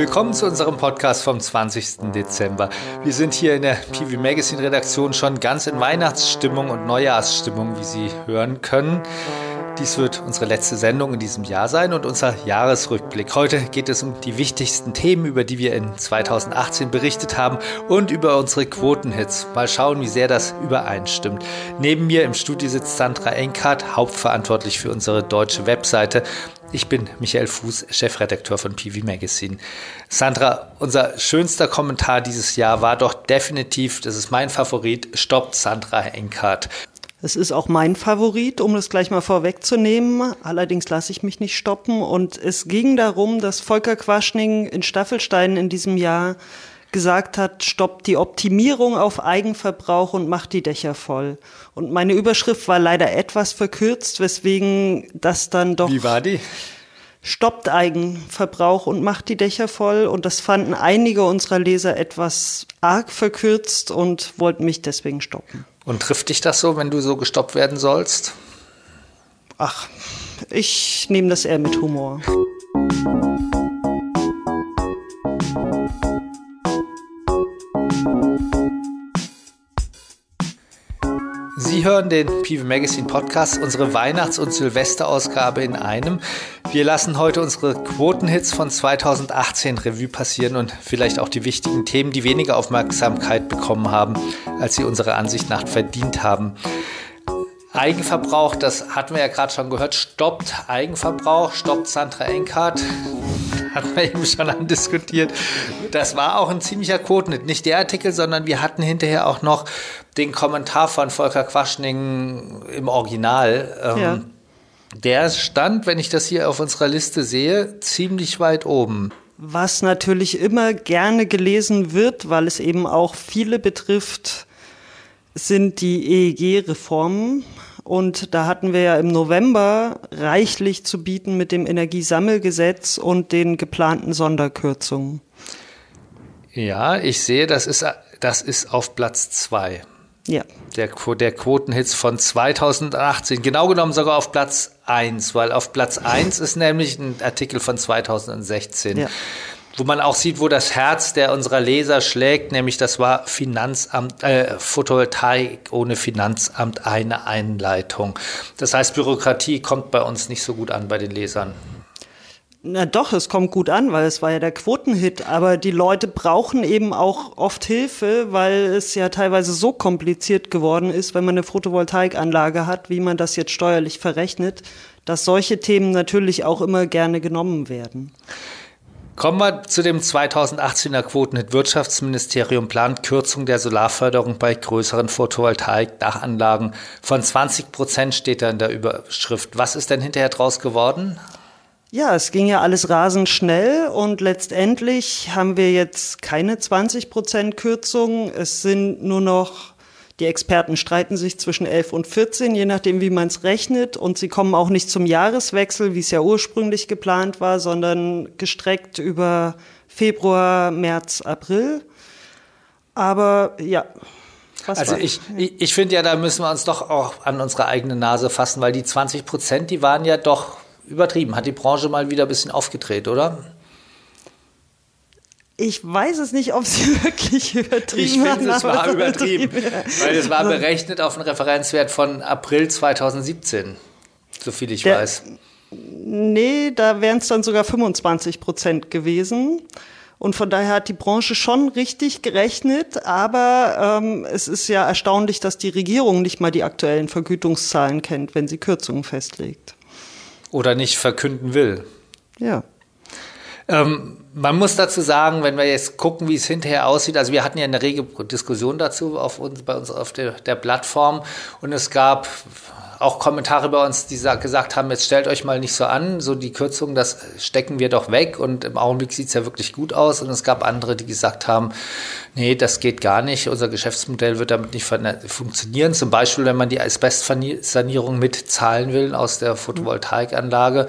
Willkommen zu unserem Podcast vom 20. Dezember. Wir sind hier in der PV Magazine Redaktion schon ganz in Weihnachtsstimmung und Neujahrsstimmung, wie Sie hören können. Dies wird unsere letzte Sendung in diesem Jahr sein und unser Jahresrückblick. Heute geht es um die wichtigsten Themen, über die wir in 2018 berichtet haben und über unsere Quotenhits. Mal schauen, wie sehr das übereinstimmt. Neben mir im Studio sitzt Sandra Enkart, hauptverantwortlich für unsere deutsche Webseite. Ich bin Michael Fuß, Chefredakteur von PV Magazine. Sandra, unser schönster Kommentar dieses Jahr war doch definitiv, das ist mein Favorit, stoppt Sandra Enkart. Es ist auch mein Favorit, um das gleich mal vorwegzunehmen. Allerdings lasse ich mich nicht stoppen. Und es ging darum, dass Volker Quaschning in Staffelstein in diesem Jahr gesagt hat, stoppt die Optimierung auf Eigenverbrauch und macht die Dächer voll. Und meine Überschrift war leider etwas verkürzt, weswegen das dann doch. Wie war die? Stoppt Eigenverbrauch und macht die Dächer voll. Und das fanden einige unserer Leser etwas arg verkürzt und wollten mich deswegen stoppen. Und trifft dich das so, wenn du so gestoppt werden sollst? Ach, ich nehme das eher mit Humor. Sie hören den PV Magazine Podcast, unsere Weihnachts- und Silvesterausgabe in einem. Wir lassen heute unsere Quotenhits von 2018 Revue passieren und vielleicht auch die wichtigen Themen, die weniger Aufmerksamkeit bekommen haben, als sie unserer Ansicht nach verdient haben. Eigenverbrauch, das hatten wir ja gerade schon gehört, stoppt Eigenverbrauch, stoppt Sandra Enkhardt hatten wir eben schon andiskutiert. Das war auch ein ziemlicher Quotenhit. Nicht der Artikel, sondern wir hatten hinterher auch noch den Kommentar von Volker Quaschning im Original. Ähm, ja. Der stand, wenn ich das hier auf unserer Liste sehe, ziemlich weit oben. Was natürlich immer gerne gelesen wird, weil es eben auch viele betrifft, sind die EEG-Reformen. Und da hatten wir ja im November reichlich zu bieten mit dem Energiesammelgesetz und den geplanten Sonderkürzungen. Ja, ich sehe, das ist, das ist auf Platz zwei. Ja. Der, der Quotenhits von 2018. Genau genommen sogar auf Platz eins, weil auf Platz eins ist nämlich ein Artikel von 2016. Ja wo man auch sieht, wo das Herz der unserer Leser schlägt, nämlich das war Finanzamt, äh, Photovoltaik ohne Finanzamt eine Einleitung. Das heißt, Bürokratie kommt bei uns nicht so gut an bei den Lesern. Na doch, es kommt gut an, weil es war ja der Quotenhit, aber die Leute brauchen eben auch oft Hilfe, weil es ja teilweise so kompliziert geworden ist, wenn man eine Photovoltaikanlage hat, wie man das jetzt steuerlich verrechnet, dass solche Themen natürlich auch immer gerne genommen werden. Kommen wir zu dem 2018er Quotenhit. Wirtschaftsministerium plant Kürzung der Solarförderung bei größeren Photovoltaik-Dachanlagen. Von 20 Prozent steht da in der Überschrift. Was ist denn hinterher draus geworden? Ja, es ging ja alles rasend schnell und letztendlich haben wir jetzt keine 20 Prozent Kürzung. Es sind nur noch die Experten streiten sich zwischen 11 und 14, je nachdem, wie man es rechnet. Und sie kommen auch nicht zum Jahreswechsel, wie es ja ursprünglich geplant war, sondern gestreckt über Februar, März, April. Aber ja. also ich, ich, ich finde ja, da müssen wir uns doch auch an unsere eigene Nase fassen, weil die 20 Prozent, die waren ja doch übertrieben. Hat die Branche mal wieder ein bisschen aufgedreht, oder? Ich weiß es nicht, ob sie wirklich übertrieben Ich finde, es war übertrieben, weil es war berechnet auf einen Referenzwert von April 2017, so viel ich Der, weiß. Nee, da wären es dann sogar 25 Prozent gewesen. Und von daher hat die Branche schon richtig gerechnet, aber ähm, es ist ja erstaunlich, dass die Regierung nicht mal die aktuellen Vergütungszahlen kennt, wenn sie Kürzungen festlegt. Oder nicht verkünden will. Ja. Ähm, man muss dazu sagen, wenn wir jetzt gucken, wie es hinterher aussieht, also wir hatten ja eine rege Diskussion dazu auf uns, bei uns auf der, der Plattform und es gab auch Kommentare bei uns, die gesagt haben, jetzt stellt euch mal nicht so an, so die Kürzung, das stecken wir doch weg und im Augenblick sieht es ja wirklich gut aus. Und es gab andere, die gesagt haben, nee, das geht gar nicht, unser Geschäftsmodell wird damit nicht funktionieren. Zum Beispiel, wenn man die Asbestsanierung mitzahlen will aus der Photovoltaikanlage.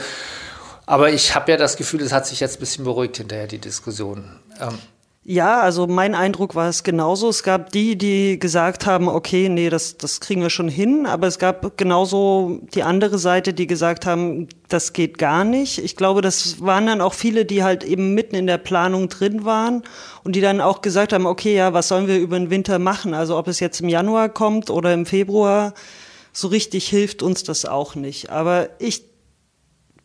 Aber ich habe ja das Gefühl, es hat sich jetzt ein bisschen beruhigt hinterher, die Diskussion. Ähm, Ja, also mein Eindruck war es genauso. Es gab die, die gesagt haben, okay, nee, das, das kriegen wir schon hin. Aber es gab genauso die andere Seite, die gesagt haben, das geht gar nicht. Ich glaube, das waren dann auch viele, die halt eben mitten in der Planung drin waren und die dann auch gesagt haben, okay, ja, was sollen wir über den Winter machen? Also ob es jetzt im Januar kommt oder im Februar, so richtig hilft uns das auch nicht. Aber ich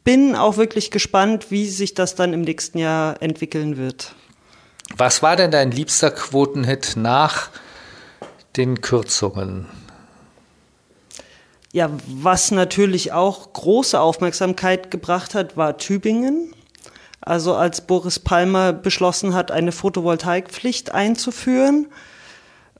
bin auch wirklich gespannt, wie sich das dann im nächsten Jahr entwickeln wird. Was war denn dein liebster Quotenhit nach den Kürzungen? Ja, was natürlich auch große Aufmerksamkeit gebracht hat, war Tübingen. Also als Boris Palmer beschlossen hat, eine Photovoltaikpflicht einzuführen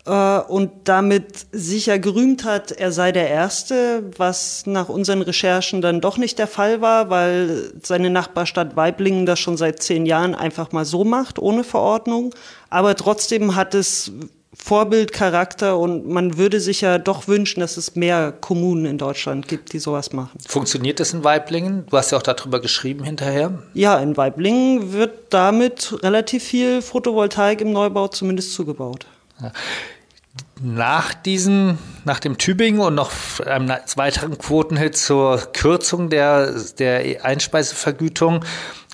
und damit sicher gerühmt hat, er sei der Erste, was nach unseren Recherchen dann doch nicht der Fall war, weil seine Nachbarstadt Weiblingen das schon seit zehn Jahren einfach mal so macht, ohne Verordnung. Aber trotzdem hat es Vorbildcharakter und man würde sich ja doch wünschen, dass es mehr Kommunen in Deutschland gibt, die sowas machen. Funktioniert das in Weiblingen? Du hast ja auch darüber geschrieben hinterher. Ja, in Weiblingen wird damit relativ viel Photovoltaik im Neubau zumindest zugebaut. Ja nach diesem, nach dem Tübingen und noch einem weiteren Quotenhit zur Kürzung der, der Einspeisevergütung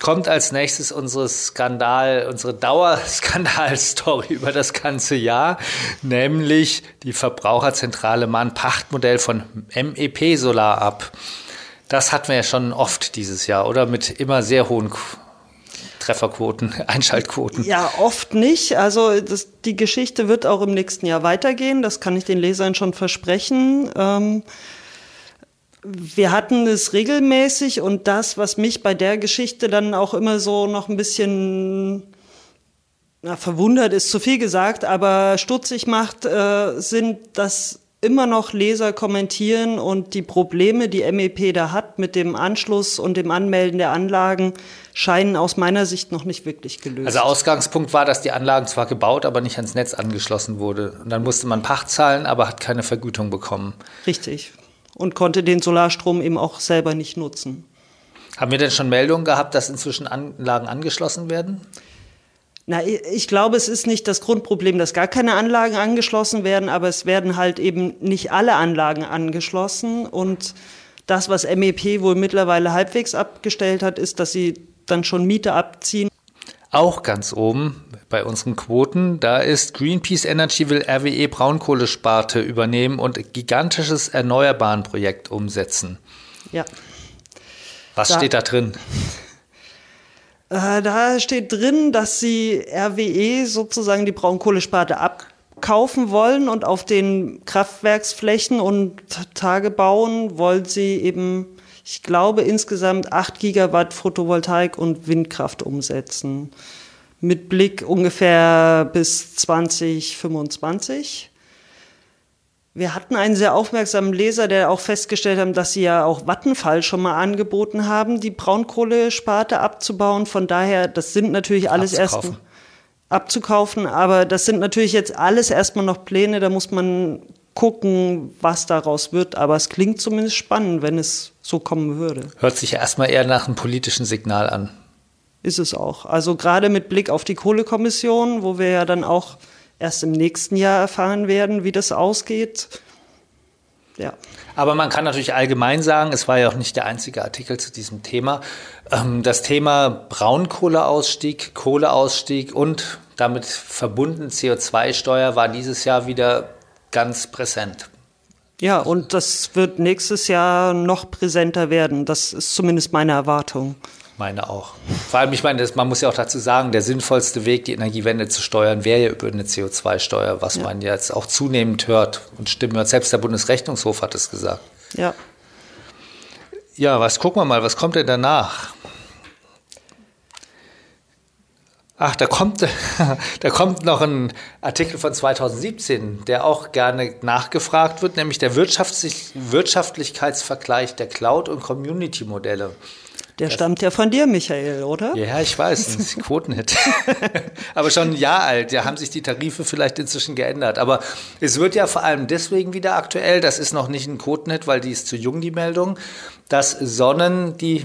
kommt als nächstes unsere Skandal, unsere Dauerskandalstory über das ganze Jahr, nämlich die Verbraucherzentrale Mahn Pachtmodell von MEP Solar ab. Das hatten wir ja schon oft dieses Jahr, oder? Mit immer sehr hohen Trefferquoten, Einschaltquoten? Ja, oft nicht. Also das, die Geschichte wird auch im nächsten Jahr weitergehen. Das kann ich den Lesern schon versprechen. Ähm, wir hatten es regelmäßig und das, was mich bei der Geschichte dann auch immer so noch ein bisschen na, verwundert ist zu viel gesagt, aber stutzig macht, äh, sind, dass immer noch Leser kommentieren und die Probleme, die MEP da hat mit dem Anschluss und dem Anmelden der Anlagen, scheinen aus meiner Sicht noch nicht wirklich gelöst. Also Ausgangspunkt war, dass die Anlagen zwar gebaut, aber nicht ans Netz angeschlossen wurde. Und dann musste man Pacht zahlen, aber hat keine Vergütung bekommen. Richtig. Und konnte den Solarstrom eben auch selber nicht nutzen. Haben wir denn schon Meldungen gehabt, dass inzwischen Anlagen angeschlossen werden? Na, ich glaube, es ist nicht das Grundproblem, dass gar keine Anlagen angeschlossen werden, aber es werden halt eben nicht alle Anlagen angeschlossen. Und das, was MEP wohl mittlerweile halbwegs abgestellt hat, ist, dass sie dann schon Miete abziehen. Auch ganz oben bei unseren Quoten, da ist Greenpeace Energy will RWE Braunkohlesparte übernehmen und gigantisches Erneuerbaren-Projekt umsetzen. Ja. Was da, steht da drin? Äh, da steht drin, dass sie RWE sozusagen die Braunkohlesparte abkaufen wollen und auf den Kraftwerksflächen und Tagebauen wollen sie eben, ich glaube, insgesamt 8 Gigawatt Photovoltaik und Windkraft umsetzen. Mit Blick ungefähr bis 2025. Wir hatten einen sehr aufmerksamen Leser, der auch festgestellt hat, dass sie ja auch Vattenfall schon mal angeboten haben, die Braunkohlesparte abzubauen. Von daher, das sind natürlich alles erst abzukaufen, aber das sind natürlich jetzt alles erstmal noch Pläne, da muss man gucken, was daraus wird. Aber es klingt zumindest spannend, wenn es so kommen würde. Hört sich ja erstmal eher nach einem politischen Signal an. Ist es auch. Also gerade mit Blick auf die Kohlekommission, wo wir ja dann auch erst im nächsten Jahr erfahren werden, wie das ausgeht. Ja. Aber man kann natürlich allgemein sagen, es war ja auch nicht der einzige Artikel zu diesem Thema. Ähm, das Thema Braunkohleausstieg, Kohleausstieg und damit verbunden CO2-Steuer war dieses Jahr wieder ganz präsent. Ja, und das wird nächstes Jahr noch präsenter werden. Das ist zumindest meine Erwartung meine auch. Vor allem, ich meine, das, man muss ja auch dazu sagen, der sinnvollste Weg, die Energiewende zu steuern, wäre ja über eine CO2-Steuer, was ja. man jetzt auch zunehmend hört und stimmen hört. Selbst der Bundesrechnungshof hat es gesagt. Ja. Ja, was gucken wir mal, was kommt denn danach? Ach, da kommt, da kommt noch ein Artikel von 2017, der auch gerne nachgefragt wird, nämlich der Wirtschaftlich Wirtschaftlichkeitsvergleich der Cloud- und Community-Modelle. Der stammt ja von dir, Michael, oder? Ja, ich weiß, das ist ein Quotenhit. aber schon ein Jahr alt. Ja, haben sich die Tarife vielleicht inzwischen geändert. Aber es wird ja vor allem deswegen wieder aktuell. Das ist noch nicht ein Quotenhit, weil die ist zu jung, die Meldung, dass Sonnen die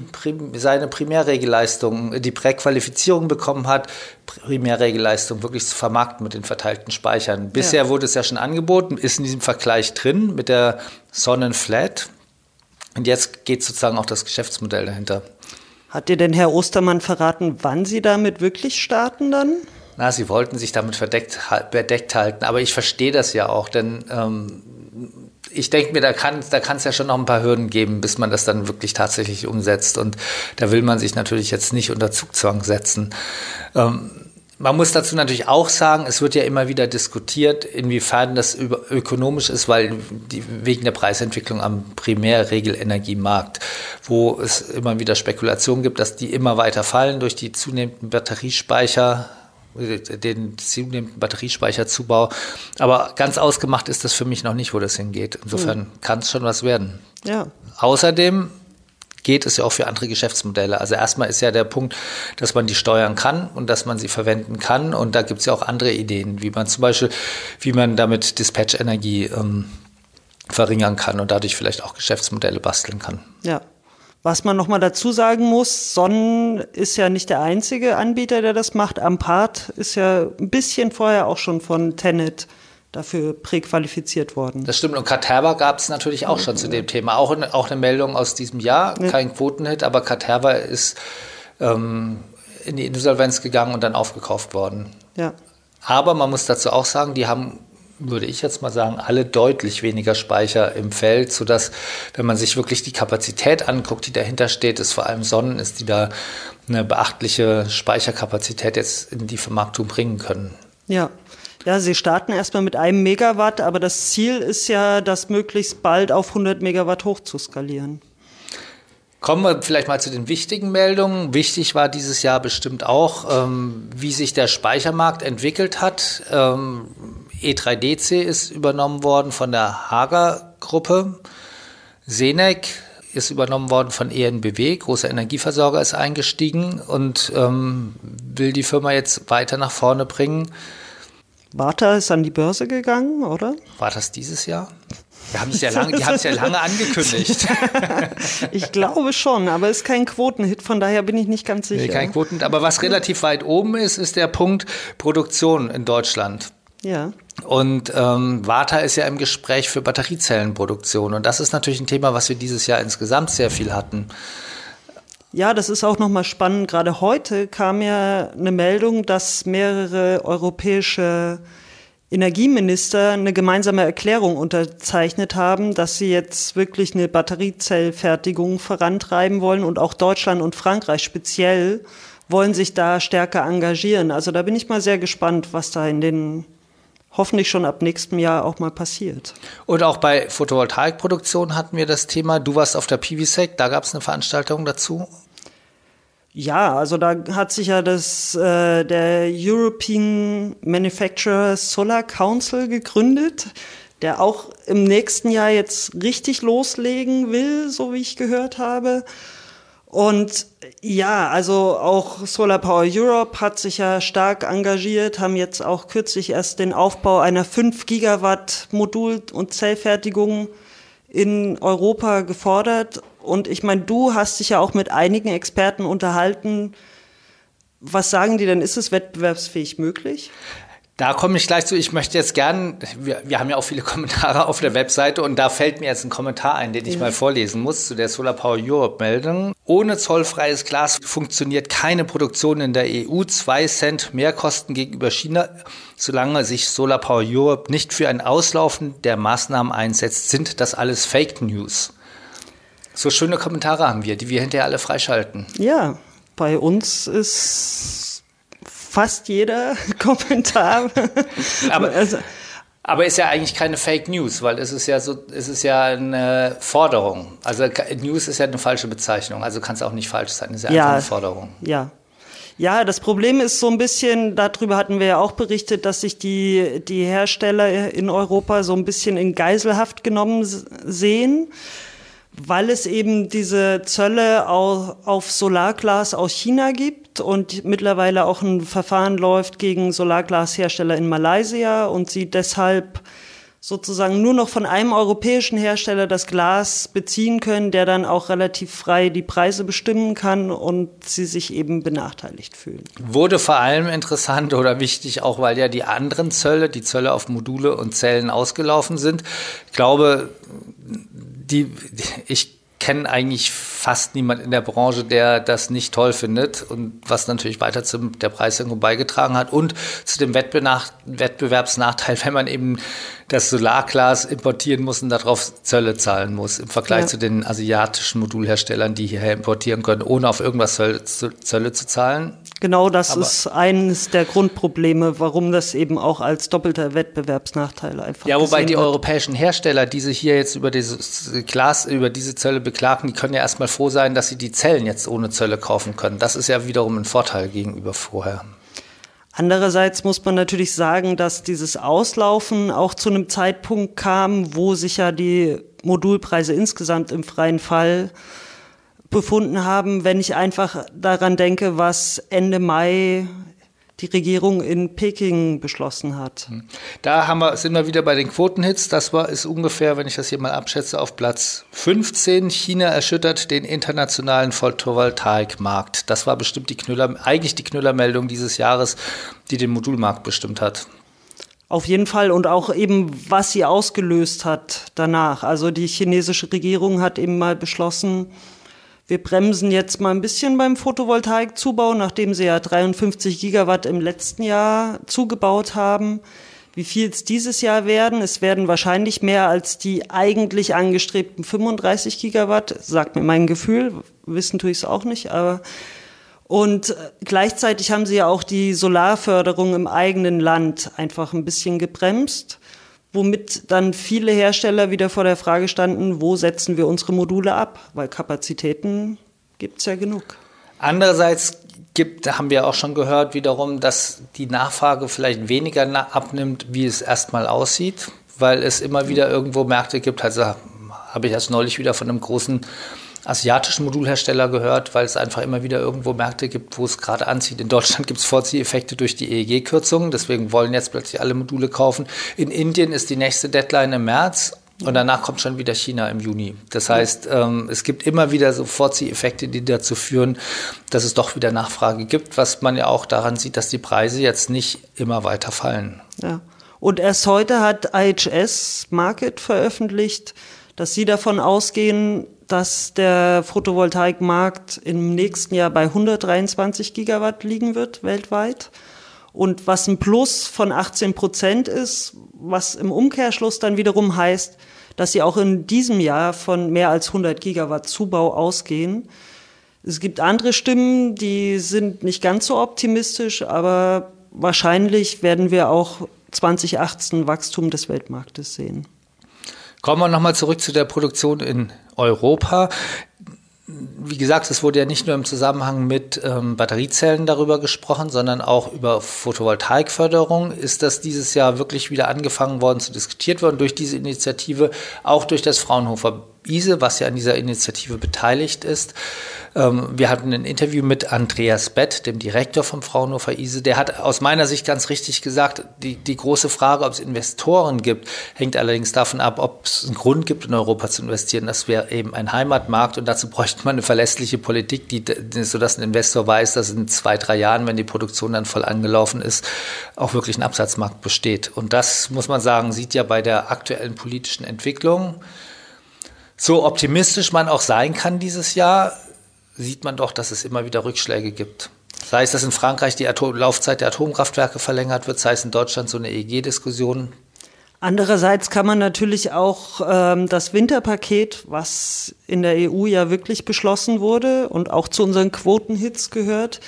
seine Primärregelleistung, die Präqualifizierung bekommen hat, Primärregelleistung wirklich zu vermarkten mit den verteilten Speichern. Bisher ja. wurde es ja schon angeboten, ist in diesem Vergleich drin mit der Sonnenflat. Und jetzt geht sozusagen auch das Geschäftsmodell dahinter. Hat dir denn Herr Ostermann verraten, wann Sie damit wirklich starten dann? Na, Sie wollten sich damit verdeckt, bedeckt halten, aber ich verstehe das ja auch, denn ähm, ich denke mir, da kann da es ja schon noch ein paar Hürden geben, bis man das dann wirklich tatsächlich umsetzt. Und da will man sich natürlich jetzt nicht unter Zugzwang setzen. Ähm, man muss dazu natürlich auch sagen, es wird ja immer wieder diskutiert, inwiefern das ökonomisch ist, weil die, wegen der Preisentwicklung am Primärregelenergiemarkt, wo es immer wieder Spekulationen gibt, dass die immer weiter fallen durch die zunehmenden Batteriespeicher, den zunehmenden Batteriespeicherzubau. Aber ganz ausgemacht ist das für mich noch nicht, wo das hingeht. Insofern mhm. kann es schon was werden. Ja. Außerdem geht, ist ja auch für andere Geschäftsmodelle. Also erstmal ist ja der Punkt, dass man die steuern kann und dass man sie verwenden kann. Und da gibt es ja auch andere Ideen, wie man zum Beispiel, wie man damit Dispatch-Energie ähm, verringern kann und dadurch vielleicht auch Geschäftsmodelle basteln kann. Ja. Was man nochmal dazu sagen muss, Sonnen ist ja nicht der einzige Anbieter, der das macht. Ampart ist ja ein bisschen vorher auch schon von Tenet dafür präqualifiziert worden. Das stimmt. Und Katerva gab es natürlich auch schon zu dem Thema. Auch, auch eine Meldung aus diesem Jahr, ja. kein Quotenhit, aber Katerva ist ähm, in die Insolvenz gegangen und dann aufgekauft worden. Ja. Aber man muss dazu auch sagen, die haben würde ich jetzt mal sagen, alle deutlich weniger Speicher im Feld, sodass, wenn man sich wirklich die Kapazität anguckt, die dahinter steht, ist vor allem Sonnen, ist die da eine beachtliche Speicherkapazität jetzt in die Vermarktung bringen können. Ja, ja, sie starten erstmal mit einem Megawatt, aber das Ziel ist ja, das möglichst bald auf 100 Megawatt hochzuskalieren. Kommen wir vielleicht mal zu den wichtigen Meldungen. Wichtig war dieses Jahr bestimmt auch, ähm, wie sich der Speichermarkt entwickelt hat. Ähm, E3DC ist übernommen worden von der Hager-Gruppe. Senec ist übernommen worden von ENBW, großer Energieversorger ist eingestiegen und ähm, will die Firma jetzt weiter nach vorne bringen. Warta ist an die Börse gegangen, oder? War das dieses Jahr? Wir haben es ja lange, die haben es ja lange angekündigt. ich glaube schon, aber es ist kein Quotenhit, von daher bin ich nicht ganz sicher. Nee, kein Quotenhit, aber was relativ weit oben ist, ist der Punkt Produktion in Deutschland. Ja. Und ähm, Warta ist ja im Gespräch für Batteriezellenproduktion. Und das ist natürlich ein Thema, was wir dieses Jahr insgesamt sehr viel hatten. Ja, das ist auch nochmal spannend. Gerade heute kam ja eine Meldung, dass mehrere europäische Energieminister eine gemeinsame Erklärung unterzeichnet haben, dass sie jetzt wirklich eine Batteriezellfertigung vorantreiben wollen und auch Deutschland und Frankreich speziell wollen sich da stärker engagieren. Also da bin ich mal sehr gespannt, was da in den hoffentlich schon ab nächstem Jahr auch mal passiert. Und auch bei Photovoltaikproduktion hatten wir das Thema. Du warst auf der PVSEC, da gab es eine Veranstaltung dazu. Ja, also da hat sich ja das äh, der European Manufacturer Solar Council gegründet, der auch im nächsten Jahr jetzt richtig loslegen will, so wie ich gehört habe. Und ja, also auch Solar Power Europe hat sich ja stark engagiert, haben jetzt auch kürzlich erst den Aufbau einer 5 Gigawatt Modul- und Zellfertigung in Europa gefordert. Und ich meine, du hast dich ja auch mit einigen Experten unterhalten. Was sagen die denn? Ist es wettbewerbsfähig möglich? Da komme ich gleich zu. Ich möchte jetzt gern, wir, wir, haben ja auch viele Kommentare auf der Webseite und da fällt mir jetzt ein Kommentar ein, den ich ja. mal vorlesen muss zu der Solar Power Europe Meldung. Ohne zollfreies Glas funktioniert keine Produktion in der EU. Zwei Cent Mehrkosten gegenüber China. Solange sich Solar Power Europe nicht für ein Auslaufen der Maßnahmen einsetzt, sind das alles Fake News. So schöne Kommentare haben wir, die wir hinterher alle freischalten. Ja, bei uns ist fast jeder Kommentar. Aber, also, aber ist ja eigentlich keine Fake News, weil es ist ja so, es ist ja eine Forderung. Also News ist ja eine falsche Bezeichnung, also kann es auch nicht falsch sein. Es ist ja, ja einfach eine Forderung. Ja. Ja, das Problem ist so ein bisschen, darüber hatten wir ja auch berichtet, dass sich die, die Hersteller in Europa so ein bisschen in Geiselhaft genommen sehen weil es eben diese Zölle auf Solarglas aus China gibt und mittlerweile auch ein Verfahren läuft gegen Solarglashersteller in Malaysia und sie deshalb sozusagen nur noch von einem europäischen Hersteller das Glas beziehen können, der dann auch relativ frei die Preise bestimmen kann und sie sich eben benachteiligt fühlen. Wurde vor allem interessant oder wichtig, auch weil ja die anderen Zölle, die Zölle auf Module und Zellen ausgelaufen sind. Ich glaube, die, ich kenne eigentlich fast niemand in der Branche, der das nicht toll findet und was natürlich weiter zu der Preissenkung beigetragen hat und zu dem Wettbewerbsnachteil, wenn man eben das Solarglas importieren muss und darauf Zölle zahlen muss, im Vergleich ja. zu den asiatischen Modulherstellern, die hierher importieren können, ohne auf irgendwas Zölle, Zölle zu zahlen. Genau das Aber ist eines der Grundprobleme, warum das eben auch als doppelter Wettbewerbsnachteil einfach Ja, wobei die wird. europäischen Hersteller, die sich hier jetzt über dieses Glas, über diese Zölle beklagen, die können ja erstmal froh sein, dass sie die Zellen jetzt ohne Zölle kaufen können. Das ist ja wiederum ein Vorteil gegenüber vorher. Andererseits muss man natürlich sagen, dass dieses Auslaufen auch zu einem Zeitpunkt kam, wo sich ja die Modulpreise insgesamt im freien Fall befunden haben, wenn ich einfach daran denke, was Ende Mai die Regierung in Peking beschlossen hat. Hm. Da haben wir, sind wir wieder bei den Quotenhits. Das war, ist ungefähr, wenn ich das hier mal abschätze, auf Platz 15. China erschüttert den internationalen Photovoltaikmarkt. Das war bestimmt die Knüller, eigentlich die Knüllermeldung dieses Jahres, die den Modulmarkt bestimmt hat. Auf jeden Fall und auch eben, was sie ausgelöst hat danach. Also die chinesische Regierung hat eben mal beschlossen, wir bremsen jetzt mal ein bisschen beim Photovoltaikzubau, nachdem sie ja 53 Gigawatt im letzten Jahr zugebaut haben. Wie viel es dieses Jahr werden? Es werden wahrscheinlich mehr als die eigentlich angestrebten 35 Gigawatt, sagt mir mein Gefühl. Wissen tue ich es auch nicht, aber und gleichzeitig haben sie ja auch die Solarförderung im eigenen Land einfach ein bisschen gebremst womit dann viele Hersteller wieder vor der Frage standen, wo setzen wir unsere Module ab? Weil Kapazitäten gibt es ja genug. Andererseits gibt, haben wir auch schon gehört wiederum, dass die Nachfrage vielleicht weniger abnimmt, wie es erstmal aussieht, weil es immer wieder irgendwo Märkte gibt. Also habe ich erst neulich wieder von einem großen asiatischen Modulhersteller gehört, weil es einfach immer wieder irgendwo Märkte gibt, wo es gerade anzieht. In Deutschland gibt es Vorzieheffekte durch die EEG-Kürzungen, deswegen wollen jetzt plötzlich alle Module kaufen. In Indien ist die nächste Deadline im März. Und danach kommt schon wieder China im Juni. Das heißt, ähm, es gibt immer wieder so Vorzieheffekte, die dazu führen, dass es doch wieder Nachfrage gibt, was man ja auch daran sieht, dass die Preise jetzt nicht immer weiter fallen. Ja. Und erst heute hat IHS Market veröffentlicht, dass sie davon ausgehen, dass der Photovoltaikmarkt im nächsten Jahr bei 123 Gigawatt liegen wird weltweit. Und was ein Plus von 18 Prozent ist, was im Umkehrschluss dann wiederum heißt, dass sie auch in diesem Jahr von mehr als 100 Gigawatt Zubau ausgehen. Es gibt andere Stimmen, die sind nicht ganz so optimistisch, aber wahrscheinlich werden wir auch 2018 Wachstum des Weltmarktes sehen. Kommen wir nochmal zurück zu der Produktion in Europa. Wie gesagt, es wurde ja nicht nur im Zusammenhang mit ähm, Batteriezellen darüber gesprochen, sondern auch über Photovoltaikförderung. Ist das dieses Jahr wirklich wieder angefangen worden zu diskutiert worden durch diese Initiative, auch durch das Fraunhofer ISE, was ja an dieser Initiative beteiligt ist. Ähm, wir hatten ein Interview mit Andreas Bett, dem Direktor vom Fraunhofer ISE. Der hat aus meiner Sicht ganz richtig gesagt, die, die große Frage, ob es Investoren gibt, hängt allerdings davon ab, ob es einen Grund gibt, in Europa zu investieren. Das wäre eben ein Heimatmarkt und dazu bräuchte man eine verlässliche Politik, die, sodass ein Investor weiß, dass in zwei, drei Jahren, wenn die Produktion dann voll angelaufen ist, auch wirklich ein Absatzmarkt besteht. Und das, muss man sagen, sieht ja bei der aktuellen politischen Entwicklung so optimistisch man auch sein kann dieses Jahr, sieht man doch, dass es immer wieder Rückschläge gibt. Sei es, dass in Frankreich die Atom Laufzeit der Atomkraftwerke verlängert wird, sei es in Deutschland so eine EEG-Diskussion. Andererseits kann man natürlich auch ähm, das Winterpaket, was in der EU ja wirklich beschlossen wurde und auch zu unseren Quotenhits gehört,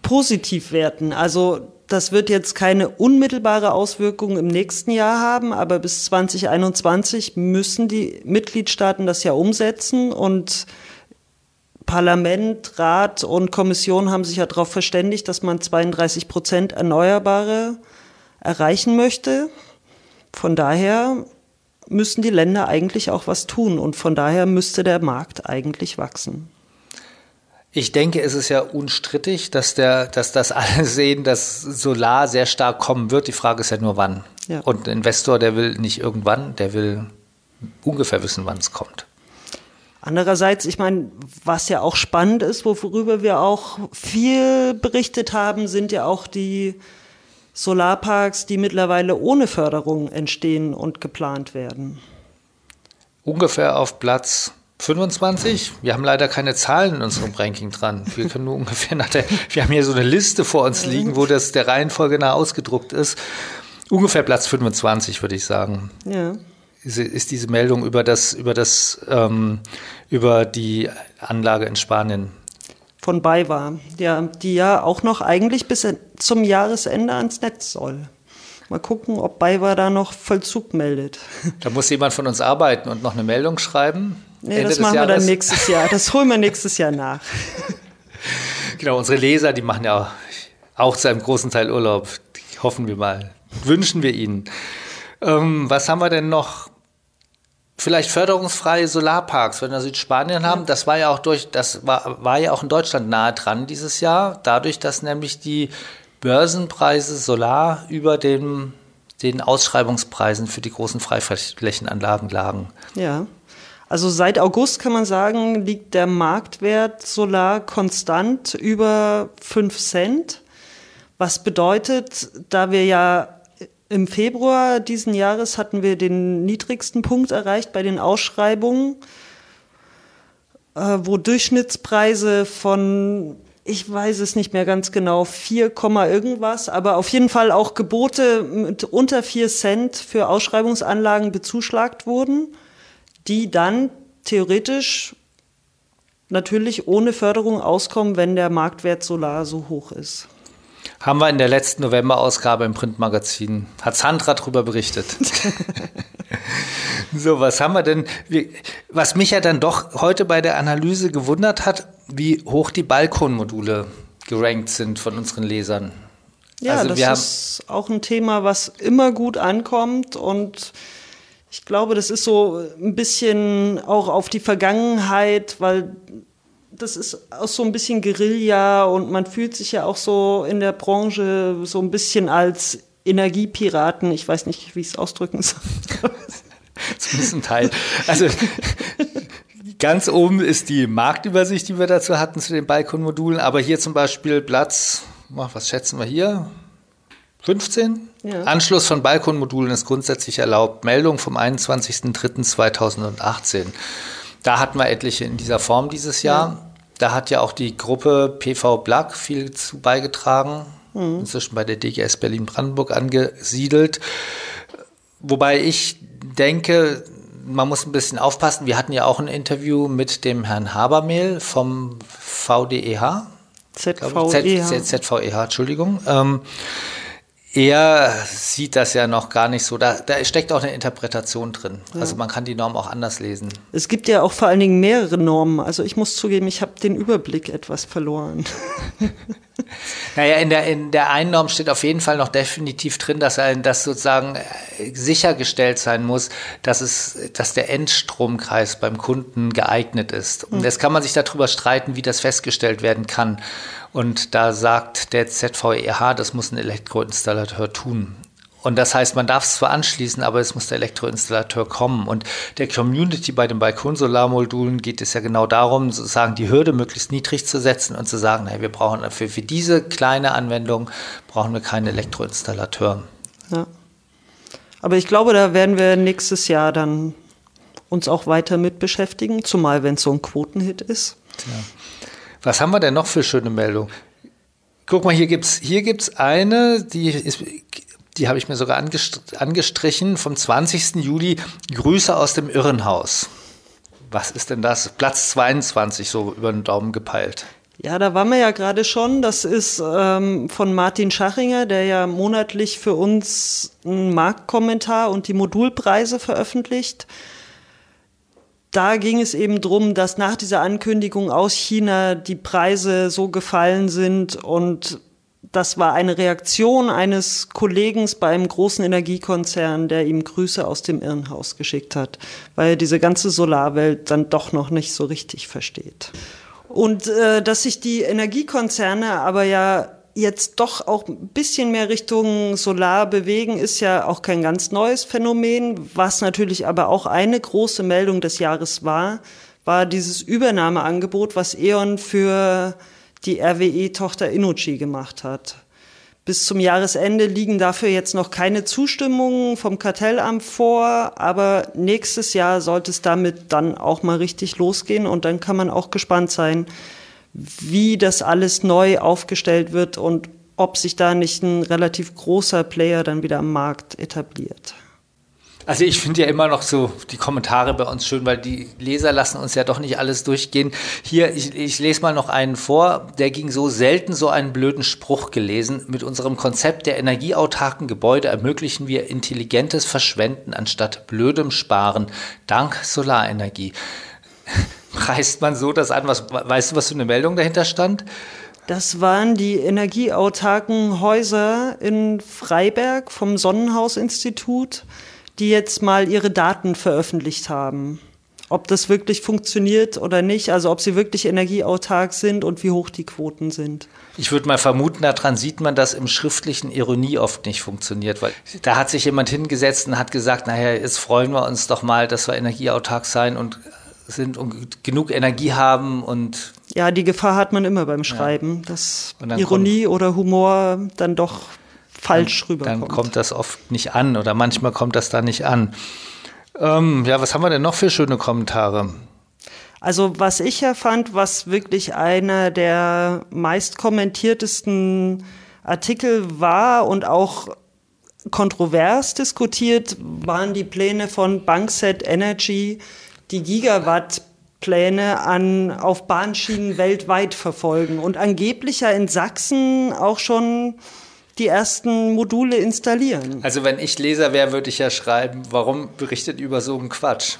positiv werten. Also das wird jetzt keine unmittelbare Auswirkung im nächsten Jahr haben, aber bis 2021 müssen die Mitgliedstaaten das ja umsetzen und Parlament, Rat und Kommission haben sich ja darauf verständigt, dass man 32 Prozent Erneuerbare erreichen möchte. Von daher müssen die Länder eigentlich auch was tun und von daher müsste der Markt eigentlich wachsen. Ich denke, es ist ja unstrittig, dass, der, dass das alle sehen, dass Solar sehr stark kommen wird. Die Frage ist ja nur, wann. Ja. Und ein Investor, der will nicht irgendwann, der will ungefähr wissen, wann es kommt. Andererseits, ich meine, was ja auch spannend ist, worüber wir auch viel berichtet haben, sind ja auch die Solarparks, die mittlerweile ohne Förderung entstehen und geplant werden. Ungefähr auf Platz 25. Wir haben leider keine Zahlen in unserem Ranking dran. Wir können nur ungefähr nach der, wir haben hier so eine Liste vor uns liegen, wo das der Reihenfolge nach ausgedruckt ist. Ungefähr Platz 25, würde ich sagen. Ja ist diese Meldung über das, über das, ähm, über die Anlage in Spanien. Von BayWa, ja, die ja auch noch eigentlich bis zum Jahresende ans Netz soll. Mal gucken, ob BayWa da noch Vollzug meldet. Da muss jemand von uns arbeiten und noch eine Meldung schreiben. Nee, Ende das machen wir dann nächstes Jahr. Das holen wir nächstes Jahr nach. Genau, unsere Leser, die machen ja auch zu einem großen Teil Urlaub. Hoffen wir mal. Wünschen wir ihnen. Ähm, was haben wir denn noch? vielleicht förderungsfreie Solarparks, wenn wir Südspanien haben. Das war ja auch durch, das war, war ja auch in Deutschland nahe dran dieses Jahr, dadurch, dass nämlich die Börsenpreise Solar über den, den Ausschreibungspreisen für die großen Freiflächenanlagen lagen. Ja. Also seit August kann man sagen, liegt der Marktwert Solar konstant über 5 Cent. Was bedeutet, da wir ja im Februar diesen Jahres hatten wir den niedrigsten Punkt erreicht bei den Ausschreibungen, äh, wo Durchschnittspreise von, ich weiß es nicht mehr ganz genau, 4, irgendwas, aber auf jeden Fall auch Gebote mit unter 4 Cent für Ausschreibungsanlagen bezuschlagt wurden, die dann theoretisch natürlich ohne Förderung auskommen, wenn der Marktwert Solar so hoch ist. Haben wir in der letzten November-Ausgabe im Printmagazin, hat Sandra darüber berichtet. so, was haben wir denn? Was mich ja dann doch heute bei der Analyse gewundert hat, wie hoch die Balkonmodule gerankt sind von unseren Lesern. Ja, also das ist auch ein Thema, was immer gut ankommt und ich glaube, das ist so ein bisschen auch auf die Vergangenheit, weil das ist auch so ein bisschen Guerilla und man fühlt sich ja auch so in der Branche so ein bisschen als Energiepiraten. Ich weiß nicht, wie ich es ausdrücken soll. Zumindest ein Teil. Also ganz oben ist die Marktübersicht, die wir dazu hatten zu den Balkonmodulen. Aber hier zum Beispiel Platz, was schätzen wir hier? 15? Ja. Anschluss von Balkonmodulen ist grundsätzlich erlaubt. Meldung vom 21.03.2018. Da hatten wir etliche in dieser Form dieses Jahr. Ja. Da hat ja auch die Gruppe PV Black viel zu beigetragen, mhm. inzwischen bei der DGS Berlin-Brandenburg angesiedelt. Wobei ich denke, man muss ein bisschen aufpassen. Wir hatten ja auch ein Interview mit dem Herrn Habermehl vom VDEH. ZVEH. ZVEH, Entschuldigung. Ähm, er sieht das ja noch gar nicht so. Da, da steckt auch eine Interpretation drin. Ja. Also man kann die Norm auch anders lesen. Es gibt ja auch vor allen Dingen mehrere Normen. Also ich muss zugeben, ich habe den Überblick etwas verloren. naja, in der, in der einen Norm steht auf jeden Fall noch definitiv drin, dass, dass sozusagen äh, sichergestellt sein muss, dass, es, dass der Endstromkreis beim Kunden geeignet ist. Und hm. jetzt kann man sich darüber streiten, wie das festgestellt werden kann. Und da sagt der ZVEH, das muss ein Elektroinstallateur tun. Und das heißt, man darf es zwar anschließen, aber es muss der Elektroinstallateur kommen. Und der Community bei den Balkonsolarmodulen geht es ja genau darum, sozusagen die Hürde möglichst niedrig zu setzen und zu sagen, hey, wir brauchen dafür für diese kleine Anwendung brauchen wir keinen Elektroinstallateur. Ja. Aber ich glaube, da werden wir nächstes Jahr dann uns auch weiter mit beschäftigen, zumal wenn es so ein Quotenhit ist. Ja. Was haben wir denn noch für schöne Meldungen? Guck mal, hier gibt es hier gibt's eine, die ist, die habe ich mir sogar angestrichen, vom 20. Juli, Grüße aus dem Irrenhaus. Was ist denn das? Platz 22, so über den Daumen gepeilt. Ja, da waren wir ja gerade schon. Das ist ähm, von Martin Schachinger, der ja monatlich für uns einen Marktkommentar und die Modulpreise veröffentlicht da ging es eben drum, dass nach dieser Ankündigung aus China die Preise so gefallen sind und das war eine Reaktion eines Kollegen bei einem großen Energiekonzern, der ihm Grüße aus dem Irrenhaus geschickt hat, weil er diese ganze Solarwelt dann doch noch nicht so richtig versteht. Und äh, dass sich die Energiekonzerne aber ja jetzt doch auch ein bisschen mehr Richtung Solar bewegen, ist ja auch kein ganz neues Phänomen. Was natürlich aber auch eine große Meldung des Jahres war, war dieses Übernahmeangebot, was E.ON für die RWE-Tochter Innogy gemacht hat. Bis zum Jahresende liegen dafür jetzt noch keine Zustimmungen vom Kartellamt vor, aber nächstes Jahr sollte es damit dann auch mal richtig losgehen und dann kann man auch gespannt sein, wie das alles neu aufgestellt wird und ob sich da nicht ein relativ großer Player dann wieder am Markt etabliert. Also ich finde ja immer noch so die Kommentare bei uns schön, weil die Leser lassen uns ja doch nicht alles durchgehen. Hier, ich, ich lese mal noch einen vor, der ging so selten so einen blöden Spruch gelesen. Mit unserem Konzept der energieautarken Gebäude ermöglichen wir intelligentes Verschwenden anstatt blödem Sparen dank Solarenergie. Preist man so das an? Was, weißt du, was für eine Meldung dahinter stand? Das waren die energieautarken Häuser in Freiberg vom Sonnenhausinstitut die jetzt mal ihre Daten veröffentlicht haben. Ob das wirklich funktioniert oder nicht, also ob sie wirklich energieautark sind und wie hoch die Quoten sind. Ich würde mal vermuten, daran sieht man, dass im schriftlichen Ironie oft nicht funktioniert, weil da hat sich jemand hingesetzt und hat gesagt, naja, jetzt freuen wir uns doch mal, dass wir energieautark sein und sind und genug Energie haben und ja, die Gefahr hat man immer beim Schreiben, ja. dass Ironie oder Humor dann doch falsch dann, rüberkommt. Dann kommt das oft nicht an oder manchmal kommt das da nicht an. Ähm, ja, was haben wir denn noch für schöne Kommentare? Also was ich ja fand, was wirklich einer der meist kommentiertesten Artikel war und auch kontrovers diskutiert, waren die Pläne von Bankset Energy, die Gigawatt Pläne an, auf Bahnschienen weltweit verfolgen und angeblich ja in Sachsen auch schon die ersten Module installieren. Also wenn ich Leser wäre, würde ich ja schreiben, warum berichtet über so einen Quatsch?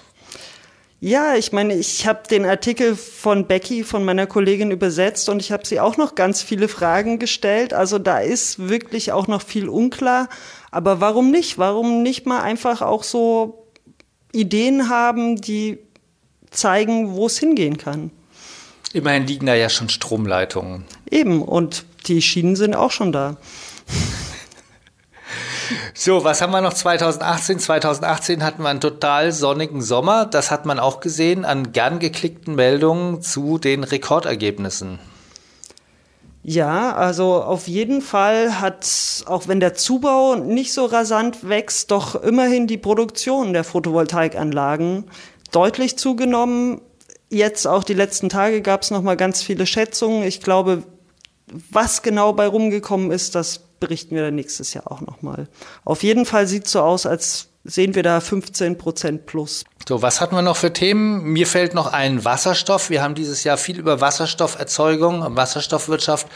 Ja, ich meine, ich habe den Artikel von Becky, von meiner Kollegin, übersetzt und ich habe sie auch noch ganz viele Fragen gestellt. Also da ist wirklich auch noch viel unklar. Aber warum nicht? Warum nicht mal einfach auch so Ideen haben, die zeigen, wo es hingehen kann? Immerhin liegen da ja schon Stromleitungen. Eben, und die Schienen sind auch schon da. So, was haben wir noch 2018? 2018 hatten wir einen total sonnigen Sommer. Das hat man auch gesehen an gern geklickten Meldungen zu den Rekordergebnissen. Ja, also auf jeden Fall hat, auch wenn der Zubau nicht so rasant wächst, doch immerhin die Produktion der Photovoltaikanlagen deutlich zugenommen. Jetzt auch die letzten Tage gab es noch mal ganz viele Schätzungen. Ich glaube, was genau bei rumgekommen ist, das berichten wir dann nächstes Jahr auch nochmal. Auf jeden Fall sieht es so aus, als sehen wir da 15 Prozent plus. So, was hatten wir noch für Themen? Mir fällt noch ein Wasserstoff. Wir haben dieses Jahr viel über Wasserstofferzeugung, Wasserstoffwirtschaft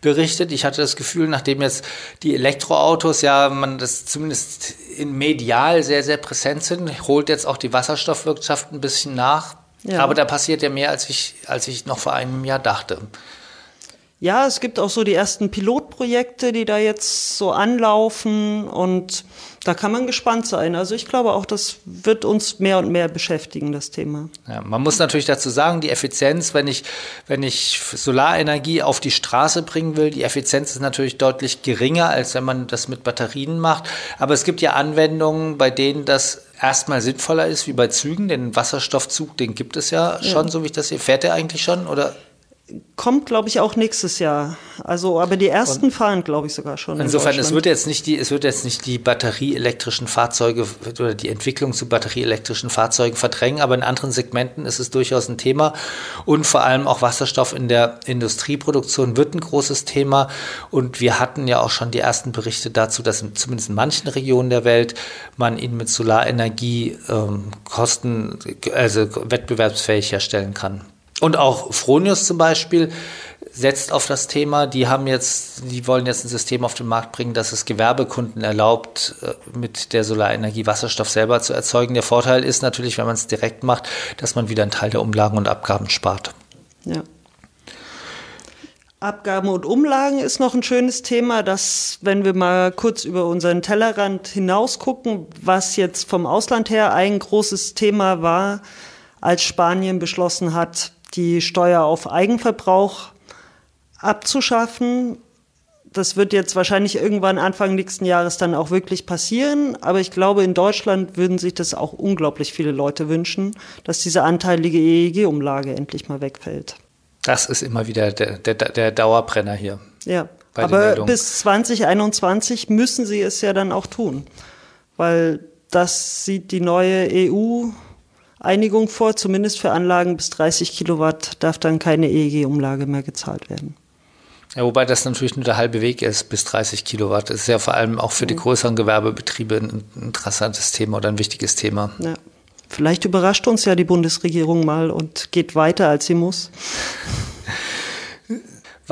berichtet. Ich hatte das Gefühl, nachdem jetzt die Elektroautos ja, man das zumindest in medial sehr, sehr präsent sind, holt jetzt auch die Wasserstoffwirtschaft ein bisschen nach. Ja. Aber da passiert ja mehr, als ich, als ich noch vor einem Jahr dachte. Ja, es gibt auch so die ersten Pilotprojekte, die da jetzt so anlaufen und da kann man gespannt sein. Also ich glaube auch, das wird uns mehr und mehr beschäftigen, das Thema. Ja, man muss natürlich dazu sagen, die Effizienz, wenn ich, wenn ich Solarenergie auf die Straße bringen will, die Effizienz ist natürlich deutlich geringer, als wenn man das mit Batterien macht. Aber es gibt ja Anwendungen, bei denen das erstmal sinnvoller ist, wie bei Zügen. Den Wasserstoffzug, den gibt es ja schon, ja. so wie ich das sehe. Fährt der eigentlich schon oder? Kommt, glaube ich, auch nächstes Jahr. Also, aber die ersten und fahren, glaube ich, sogar schon. Insofern, in es wird jetzt nicht die, es wird jetzt nicht die batterieelektrischen Fahrzeuge oder die Entwicklung zu batterieelektrischen Fahrzeugen verdrängen, aber in anderen Segmenten ist es durchaus ein Thema. Und vor allem auch Wasserstoff in der Industrieproduktion wird ein großes Thema. Und wir hatten ja auch schon die ersten Berichte dazu, dass in, zumindest in manchen Regionen der Welt man ihn mit Solarenergie ähm, kosten, also wettbewerbsfähig herstellen kann. Und auch Fronius zum Beispiel setzt auf das Thema, die haben jetzt, die wollen jetzt ein System auf den Markt bringen, das es Gewerbekunden erlaubt, äh, mit der Solarenergie Wasserstoff selber zu erzeugen. Der Vorteil ist natürlich, wenn man es direkt macht, dass man wieder einen Teil der Umlagen und Abgaben spart. Ja. Abgaben und Umlagen ist noch ein schönes Thema, dass, wenn wir mal kurz über unseren Tellerrand hinaus gucken, was jetzt vom Ausland her ein großes Thema war, als Spanien beschlossen hat, die Steuer auf Eigenverbrauch abzuschaffen. Das wird jetzt wahrscheinlich irgendwann Anfang nächsten Jahres dann auch wirklich passieren. Aber ich glaube, in Deutschland würden sich das auch unglaublich viele Leute wünschen, dass diese anteilige EEG-Umlage endlich mal wegfällt. Das ist immer wieder der, der, der Dauerbrenner hier. Ja, aber bis 2021 müssen sie es ja dann auch tun, weil das sieht die neue EU-Einigung vor, zumindest für Anlagen bis 30 Kilowatt darf dann keine EEG-Umlage mehr gezahlt werden. Ja, wobei das natürlich nur der halbe Weg ist bis 30 Kilowatt. Das ist ja vor allem auch für die mhm. größeren Gewerbebetriebe ein interessantes Thema oder ein wichtiges Thema. Ja. Vielleicht überrascht uns ja die Bundesregierung mal und geht weiter, als sie muss.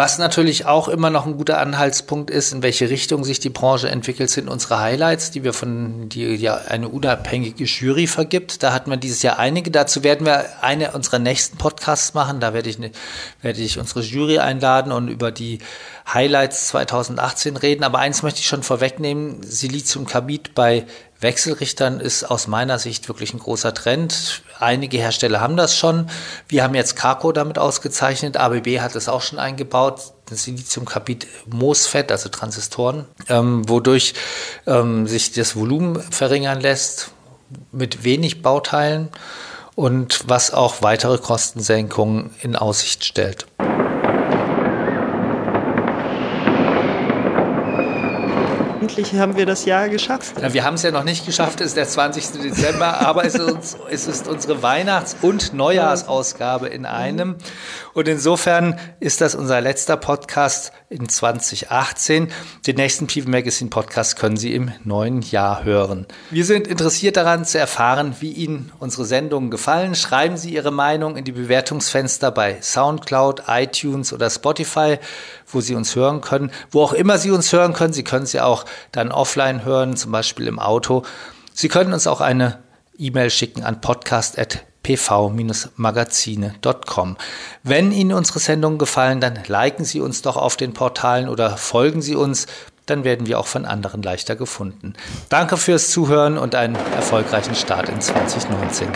Was natürlich auch immer noch ein guter Anhaltspunkt ist, in welche Richtung sich die Branche entwickelt, sind unsere Highlights, die wir von, die ja eine unabhängige Jury vergibt. Da hatten wir dieses Jahr einige. Dazu werden wir eine unserer nächsten Podcasts machen. Da werde ich, ne, werde ich unsere Jury einladen und über die Highlights 2018 reden. Aber eins möchte ich schon vorwegnehmen. Silizium Carbid bei Wechselrichtern ist aus meiner Sicht wirklich ein großer Trend. Einige Hersteller haben das schon. Wir haben jetzt Carco damit ausgezeichnet. ABB hat es auch schon eingebaut. Das Siliziumkarbid MOSFET, also Transistoren, ähm, wodurch ähm, sich das Volumen verringern lässt mit wenig Bauteilen und was auch weitere Kostensenkungen in Aussicht stellt. Endlich haben wir das Jahr geschafft. Ja, wir haben es ja noch nicht geschafft, es ist der 20. Dezember, aber es ist, uns, es ist unsere Weihnachts- und Neujahrsausgabe in einem. Und insofern ist das unser letzter Podcast in 2018. Den nächsten PV Magazine Podcast können Sie im neuen Jahr hören. Wir sind interessiert daran zu erfahren, wie Ihnen unsere Sendungen gefallen. Schreiben Sie Ihre Meinung in die Bewertungsfenster bei SoundCloud, iTunes oder Spotify, wo Sie uns hören können. Wo auch immer Sie uns hören können. Sie können sie auch dann offline hören, zum Beispiel im Auto. Sie können uns auch eine E-Mail schicken an podcast.pv-magazine.com. Wenn Ihnen unsere Sendungen gefallen, dann liken Sie uns doch auf den Portalen oder folgen Sie uns, dann werden wir auch von anderen leichter gefunden. Danke fürs Zuhören und einen erfolgreichen Start in 2019.